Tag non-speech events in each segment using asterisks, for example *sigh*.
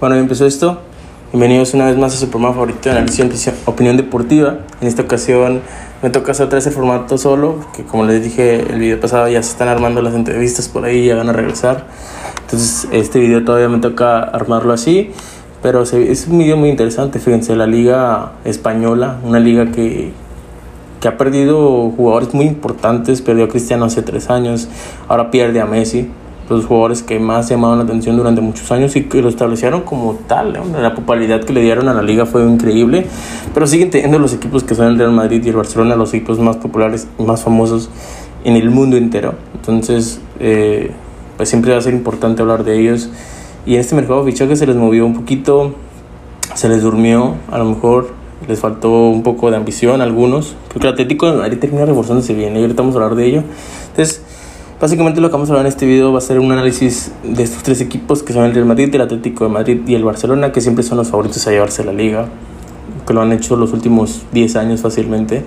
Bueno, empezó esto. Bienvenidos una vez más a su programa favorito de análisis opinión deportiva. En esta ocasión me toca hacer otra vez el formato solo, que como les dije el video pasado ya se están armando las entrevistas por ahí, ya van a regresar. Entonces este video todavía me toca armarlo así, pero es un video muy interesante, fíjense, la liga española, una liga que, que ha perdido jugadores muy importantes, perdió a Cristiano hace tres años, ahora pierde a Messi, los jugadores que más llamaron la atención durante muchos años y que lo establecieron como tal. La popularidad que le dieron a la liga fue increíble, pero siguen teniendo los equipos que son el Real Madrid y el Barcelona, los equipos más populares y más famosos en el mundo entero. Entonces, eh, pues siempre va a ser importante hablar de ellos. Y en este mercado de fichajes se les movió un poquito, se les durmió, a lo mejor les faltó un poco de ambición a algunos, porque el Atlético de termina reforzándose bien, y ahorita vamos a hablar de ello. Entonces, Básicamente lo que vamos a hablar en este video va a ser un análisis de estos tres equipos que son el Real Madrid, el Atlético de Madrid y el Barcelona, que siempre son los favoritos a llevarse la liga, que lo han hecho los últimos 10 años fácilmente.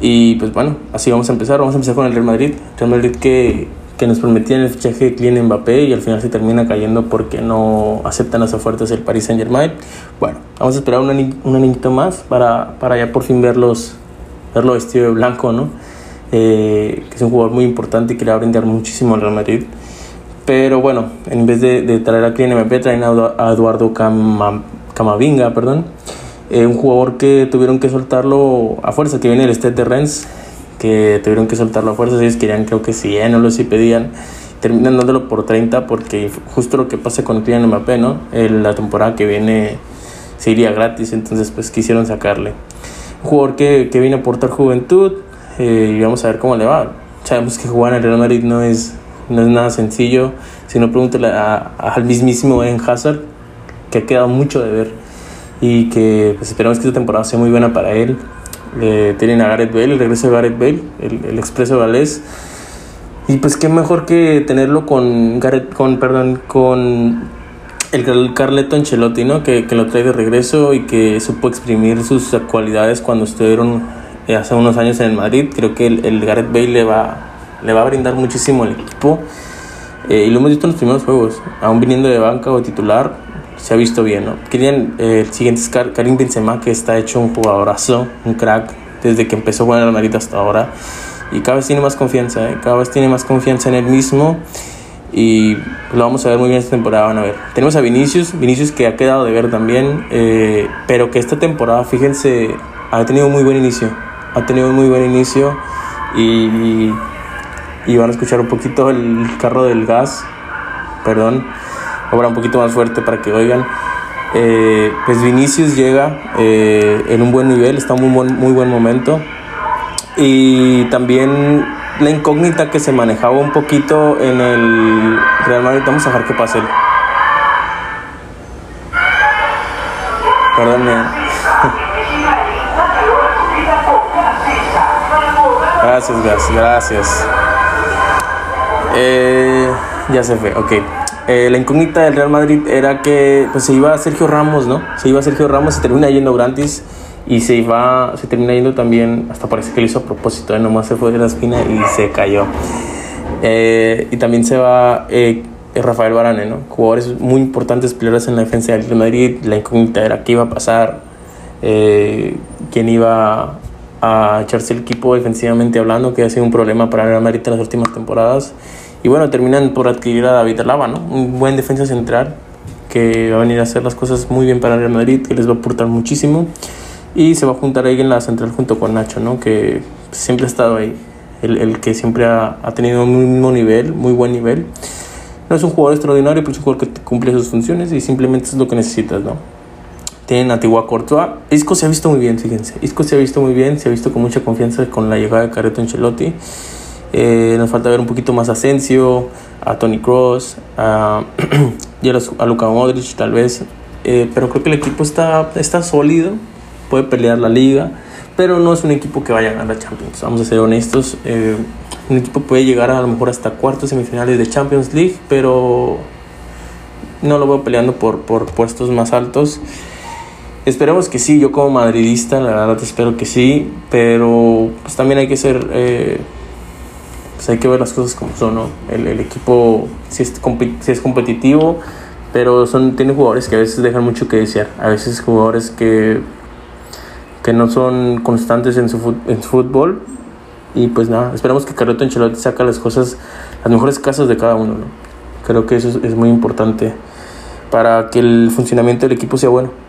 Y pues bueno, así vamos a empezar. Vamos a empezar con el Real Madrid. Real Madrid que, que nos prometían el fichaje de Kylian Mbappé y al final se termina cayendo porque no aceptan las ofertas del Paris Saint Germain. Bueno, vamos a esperar un, añito más para, para ya por fin verlos, verlo vestido de blanco, ¿no? Eh, que es un jugador muy importante y que le va a brindar muchísimo al Real Madrid. Pero bueno, en vez de, traer a Kylian Mbappé, traen a, Eduardo Camavinga, perdón. Eh, un jugador que tuvieron que soltarlo a fuerza, que viene del Stade de Rennes, que tuvieron que soltarlo a fuerza. Ellos querían, creo que 100 o lo si pedían. Terminan dándolo por 30 porque justo lo que pasa con Kylian Mbappé, ¿no? la temporada que viene se iría gratis, entonces pues quisieron sacarle. Un jugador que, que viene a aportar juventud, eh, y vamos a ver cómo le va. Sabemos que jugar en el Real Madrid no es, no es nada sencillo. Si no, pregúntale al mismísimo Eden Hazard, que ha quedado mucho de ver y que pues, esperamos que esta temporada sea muy buena para él. tienen a Gareth Bale, el regreso de Gareth Bale, el, el expreso galés. Y pues qué mejor que tenerlo con Gareth, con, perdón, con el, Carleto Ancelotti, ¿no? Que, que, lo trae de regreso y que supo exprimir sus cualidades cuando estuvieron eh, hace unos años en el Madrid. Creo que el, el Gareth Bale le va, le va a brindar muchísimo al equipo. Eh, y lo hemos visto en los primeros juegos. Aún viniendo de banca o titular, se ha visto bien. ¿no? Querían, eh, el siguiente es Karim Benzema, que está hecho un jugadorazo, un crack, desde que empezó a jugar en el Madrid hasta ahora. Y cada vez tiene más confianza, cada vez tiene más confianza en él mismo. Y lo vamos a ver muy bien esta temporada, van a ver. Tenemos a Vinicius, Vinicius que ha quedado de ver también, pero que esta temporada, fíjense, ha tenido muy buen inicio ha tenido un muy buen inicio y, y, van a escuchar un poquito el carro del gas, perdón, obra un poquito más fuerte para que oigan. Eh, pues Vinicius llega eh, en un buen nivel, está en un muy buen momento. Y también la incógnita que se manejaba un poquito en el Real Madrid, vamos a dejar que pase. Perdón, *laughs* Gracias, gracias, gracias. Eh, ya se fue, ok. Eh, la incógnita del Real Madrid era que pues, se iba Sergio Ramos, ¿no? Se iba Sergio Ramos, se termina yendo gratis y se iba, se termina yendo también, hasta parece que lo hizo a propósito, ¿eh? nomás se fue de la esquina y se cayó. y también se va Rafael Varane, ¿no? Jugadores muy importantes, peleadores en la defensa del Real Madrid. La incógnita era qué iba a pasar, quién iba a echarse el equipo defensivamente hablando, que ha sido un problema para Real Madrid en las últimas temporadas. Y bueno, terminan por adquirir a David Alaba, ¿no? Un buen defensa central que va a venir a hacer las cosas muy bien para Real Madrid, que les va a aportar muchísimo. Y se va a juntar ahí en la central junto con Nacho, ¿no? Que siempre ha estado ahí. El, el que siempre ha, ha tenido un mismo nivel, muy buen nivel. No es un jugador extraordinario, pero es un jugador que cumple sus funciones y simplemente es lo que necesitas, ¿no? Tienen a Tigua Courtois. Isco se ha visto muy bien, fíjense. Isco se ha visto muy bien, se ha visto con mucha confianza con la llegada de Carreto Ancelotti. Eh, nos falta ver un poquito más a Asensio, a Tony Cross, a, *clears throat* a Luka Modric tal vez. Eh, pero creo que el equipo está, está sólido, puede pelear la liga, pero no es un equipo que vaya a ganar la Champions. Vamos a ser honestos. Eh, un equipo puede llegar a, lo mejor hasta cuartos semifinales de Champions League, pero no lo veo peleando por, por puestos más altos. Esperemos que sí, yo como madridista, la verdad espero que sí, pero pues también hay que ser, eh, pues hay que ver las cosas como son, ¿no? El, equipo, si es, si es competitivo, Pero son, tiene jugadores que a veces dejan mucho que desear. A veces jugadores que, que no son constantes en su, en su fútbol. Y pues nada, esperamos que Carleto Ancelotti saca las cosas, las mejores casas de cada uno. ¿no? Creo que eso es, es, muy importante para que el funcionamiento del equipo sea bueno.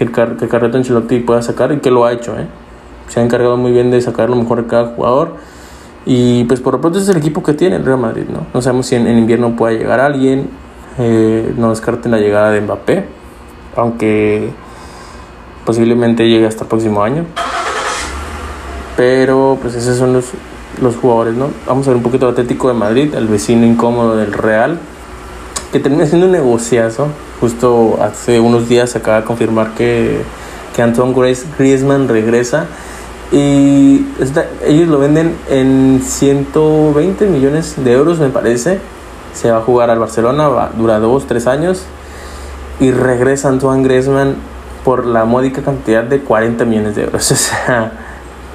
Que el, que Carleto Ancelotti pueda sacar y que lo ha hecho. ¿eh? Se ha encargado muy bien de sacar lo mejor de cada jugador. Y pues por lo pronto es el equipo que tiene el Real Madrid. No, no sabemos si en, en invierno pueda llegar alguien eh, no descarten la llegada de Mbappé, aunque posiblemente llegue hasta el próximo año. Pero pues esos son los, los jugadores, ¿no? Vamos a ver un poquito el Atlético de Madrid, el vecino incómodo del Real, que termina siendo un negociazo. Justo hace unos días se acaba de confirmar que, que Antoine Griezmann regresa y ellos lo venden en 120 millones de euros, me parece se va a jugar al Barcelona, va, dura dos, tres años y regresa Antoine Griezmann por la módica cantidad de 40 millones de euros. *laughs* O sea,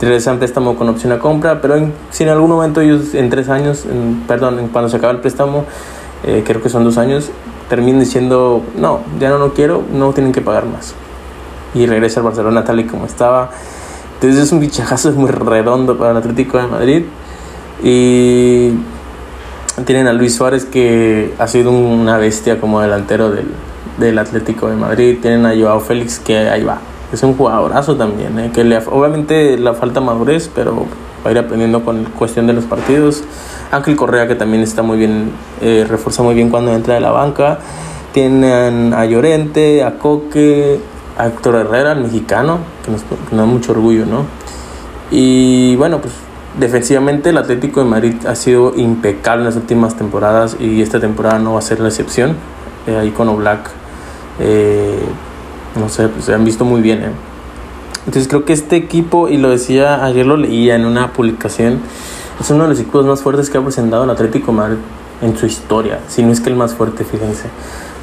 regresa en préstamo con opción a compra, pero en, si en algún momento ellos en tres años, en, perdón, cuando se acaba el préstamo, eh, creo que son dos años, terminan diciendo, no, ya no lo quiero, no tienen que pagar más. Y regresa al Barcelona tal y como estaba. Entonces es un bichajazo muy redondo para el Atlético de Madrid. Y tienen a Luis Suárez que ha sido una bestia como delantero del, del Atlético de Madrid. Tienen a Joao Félix que ahí va. Es un jugadorazo también, ¿eh? que le, obviamente le falta madurez, pero va a ir aprendiendo con cuestión de los partidos. Ángel Correa que también está muy bien, eh, refuerza muy bien cuando entra de la banca. Tienen a Llorente, a Coque, a Héctor Herrera, el mexicano, que nos, que da mucho orgullo, ¿no? Y bueno, pues Defensivamente el Atlético de Madrid ha sido impecable en las últimas temporadas y esta temporada no va a ser la excepción. Eh, ahí con Oblak, eh, no sé, pues, se han visto muy bien. Eh. Entonces creo que este equipo, y lo decía, ayer lo leía en una publicación, es uno de los equipos más fuertes que ha presentado el Atlético Madrid en su historia, si no es que el más fuerte, fíjense.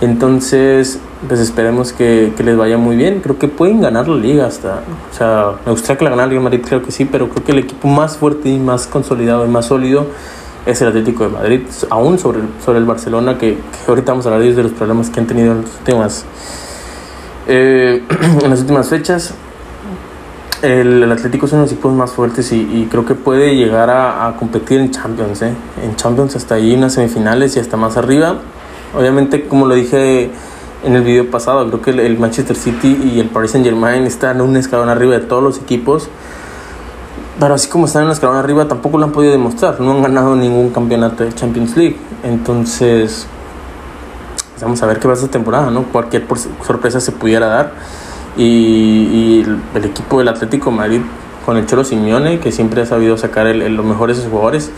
Entonces, pues esperemos que, que, les vaya muy bien. Creo que pueden ganar la liga hasta. O sea, me gustaría que la ganara el Real Madrid, creo que sí, pero creo que el equipo más fuerte y más consolidado y más sólido es el Atlético de Madrid, aún sobre, sobre el Barcelona, que, que ahorita vamos a hablar de los problemas que han tenido en las últimas, eh, *clears throat* en las últimas fechas. El, Atlético es uno de los equipos más fuertes y, creo que puede llegar a, competir en Champions. ¿eh? En Champions hasta ahí, unas semifinales y hasta más arriba Obviamente, como lo dije en el video pasado, creo que el Manchester City y el Paris Saint Germain están un escalón arriba de todos los equipos. Pero así como están en un escalón arriba, tampoco lo han podido demostrar. No han ganado ningún campeonato de Champions League. Entonces, vamos a ver qué va esta temporada, ¿no? Cualquier sorpresa se pudiera dar. Y, y el, equipo del Atlético Madrid con el Cholo Simeone, que siempre ha sabido sacar el, el, los mejores jugadores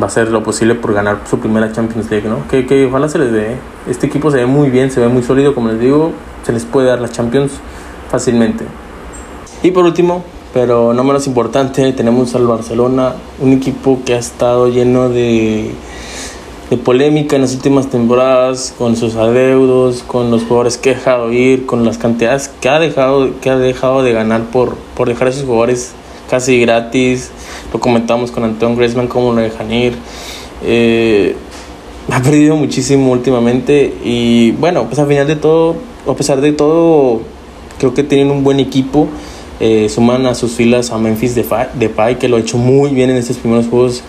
va a hacer lo posible por ganar su primera Champions League, ¿no? Que, que ojalá se les dé. Este equipo se ve muy bien, se ve muy sólido, como les digo, se les puede dar la Champions fácilmente. Y por último, pero no menos importante, tenemos al Barcelona, un equipo que ha estado lleno de, de polémica en las últimas temporadas, con sus adeudos, con los jugadores que ha dejado ir, con las cantidades que ha dejado, que ha dejado de ganar por, por dejar a sus jugadores casi gratis. Lo comentamos con Antoine Griezmann, cómo lo dejan ir. Eh, ha perdido muchísimo últimamente y bueno, pues al final de todo, a pesar de todo, creo que tienen un buen equipo. Eh, suman a sus filas a Memphis Depay, que lo ha hecho muy bien en estos primeros juegos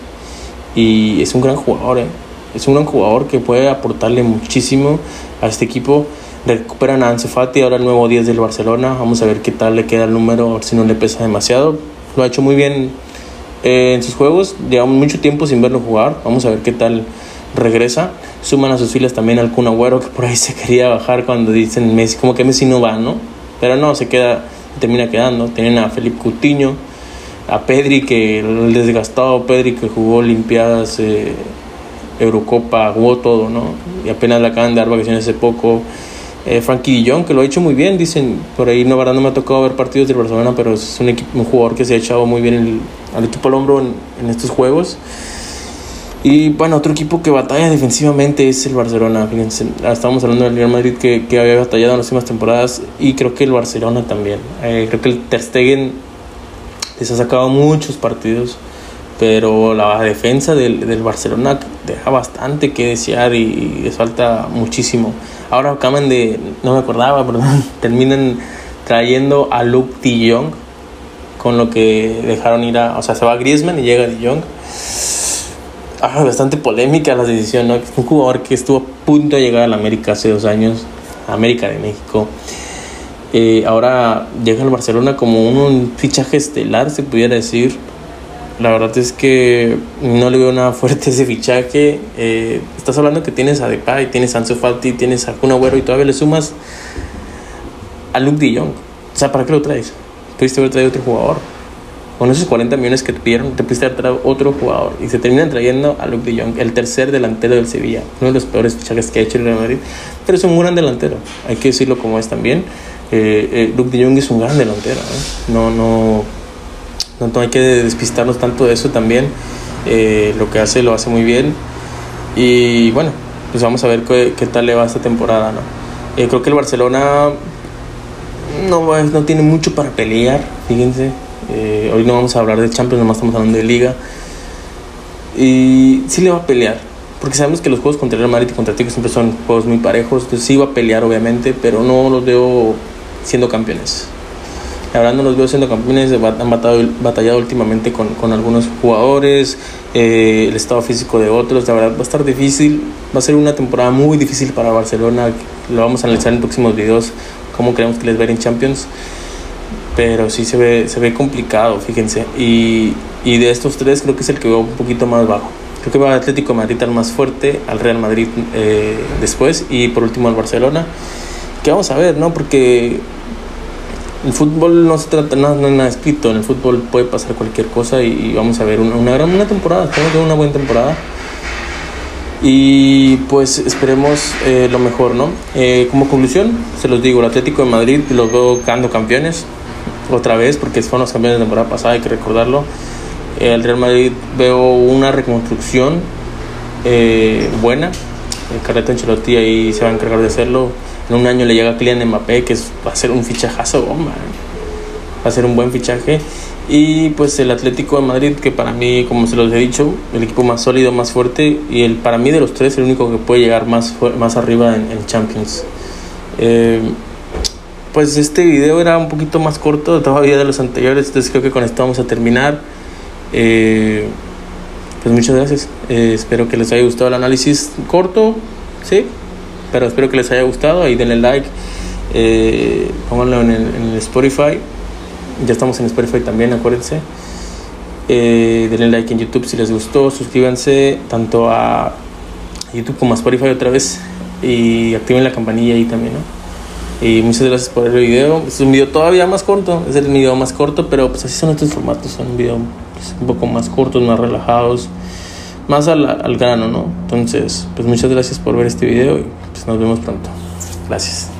y es un gran jugador. Eh. Es un jugador que puede aportarle muchísimo a este equipo. Recuperan a Ansu ahora el nuevo 10 del Barcelona. Vamos a ver qué tal le queda el número, si no le pesa demasiado lo ha hecho muy bien eh, en sus juegos. Llevamos mucho tiempo sin verlo jugar. Vamos a ver qué tal regresa. Suman a sus filas también al Kun que por ahí se *laughs* quería bajar cuando dicen Messi, como que Messi no va, ¿no? Pero no, se queda, termina quedando. Tienen a Felipe Coutinho, a Pedri, que el desgastado Pedri que jugó Olimpiadas, eh, Eurocopa, jugó todo, ¿no? Y apenas le acaban de dar vacaciones hace poco eh, Frankie Dillon, que lo ha hecho muy bien, dicen, por ahí no, verdad no me ha tocado ver partidos del Barcelona, pero es un, jugador que se ha echado muy bien el, al equipo al hombro en, estos juegos. Y bueno, otro equipo que batalla defensivamente es el Barcelona. Fíjense, estábamos hablando del Real Madrid que, había batallado en las últimas temporadas y creo que el Barcelona también. Eh, creo que el Ter les ha sacado muchos partidos. Pero la defensa del, del Barcelona deja bastante que desear y, les falta muchísimo. Ahora acaban de, no me acordaba, *laughs* perdón, terminan trayendo a Luke de Jong, con lo que dejaron ir a, o sea, se va Griezmann y llega de Jong. Ah, bastante polémica la decisión, ¿no? Un jugador que estuvo a punto de llegar a la América hace dos años, América de México. Eh, ahora llega al Barcelona como un fichaje estelar, se pudiera decir la verdad es que no le veo nada fuerte ese fichaje. Eh, estás hablando que tienes a Depay, tienes a Ansu Fati, tienes a Kun y todavía le sumas a Luke de Jong. O sea, ¿para qué lo traes? Pudiste haber traído otro jugador. Con esos 40 millones que te pidieron, te pudiste haber traído otro jugador. Y se terminan trayendo a Luke de Jong, el tercer delantero del Sevilla. Uno de los peores fichajes que ha hecho el Real Madrid. Pero es un gran delantero. Hay que decirlo como es también. Eh, eh, Luke de Jong es un gran delantero. No, no no hay que despistarnos tanto de eso también. Eh, lo que hace lo hace muy bien. Y bueno, pues vamos a ver qué, tal le va esta temporada. ¿no? Eh, creo que el Barcelona no, no tiene mucho para pelear, fíjense. Eh, hoy no vamos a hablar de Champions, nomás estamos hablando de Liga. Y sí le va a pelear, porque sabemos que los juegos contra el Madrid y contra Tico siempre son juegos muy parejos. Entonces sí va a pelear, obviamente, pero no los veo siendo campeones. La verdad no los veo siendo campeones, han batallado, batallado últimamente con, con algunos jugadores, eh, el estado físico de otros, la verdad va a estar difícil, va a ser una temporada muy difícil para Barcelona, lo vamos a analizar en próximos videos, cómo creemos que les ver en Champions, pero sí se ve, se ve complicado, fíjense, y, y de estos tres creo que es el que veo un poquito más bajo. Creo que va al Atlético de Madrid al más fuerte, al Real Madrid eh, después y por último al Barcelona. Que vamos a ver, ¿no? Porque el fútbol no se trata no es nada escrito. En el fútbol puede pasar cualquier cosa y, vamos a ver una, gran una temporada. Esperemos ver una buena temporada. Y pues esperemos eh, lo mejor, ¿no? Eh, como conclusión, se los digo, el Atlético de Madrid los veo ganando campeones otra vez porque fueron los campeones de temporada pasada, hay que recordarlo. Eh, el Real Madrid veo una reconstrucción buena. El Carleto Ancelotti ahí se va a encargar de hacerlo en un año le llega a Kylian Mbappé, que va a ser un fichajazo bomba. Va a ser un buen fichaje. Y pues el Atlético de Madrid, que para mí, como se los he dicho, el equipo más sólido, más fuerte. Y el, para mí de los tres, el único que puede llegar más, más arriba en, Champions. Eh, pues este video era un poquito más corto todavía de los anteriores, entonces creo que con esto vamos a terminar. Eh, pues muchas gracias. Eh, espero que les haya gustado el análisis corto, ¿sí? Pero espero que les haya gustado. Ahí denle like. Eh, pónganlo en el, Spotify. Ya estamos en Spotify también, acuérdense. Eh, denle like en YouTube si les gustó. Suscríbanse tanto a YouTube como a Spotify otra vez. Y activen la campanilla ahí también, ¿no? Y muchas gracias por el video. Es un video todavía más corto. Es el video más corto, pero pues así son estos formatos. Son un video pues, un poco más cortos, más relajados más al, al grano, ¿no? Entonces, pues muchas gracias por ver este video pues nos vemos pronto. Gracias.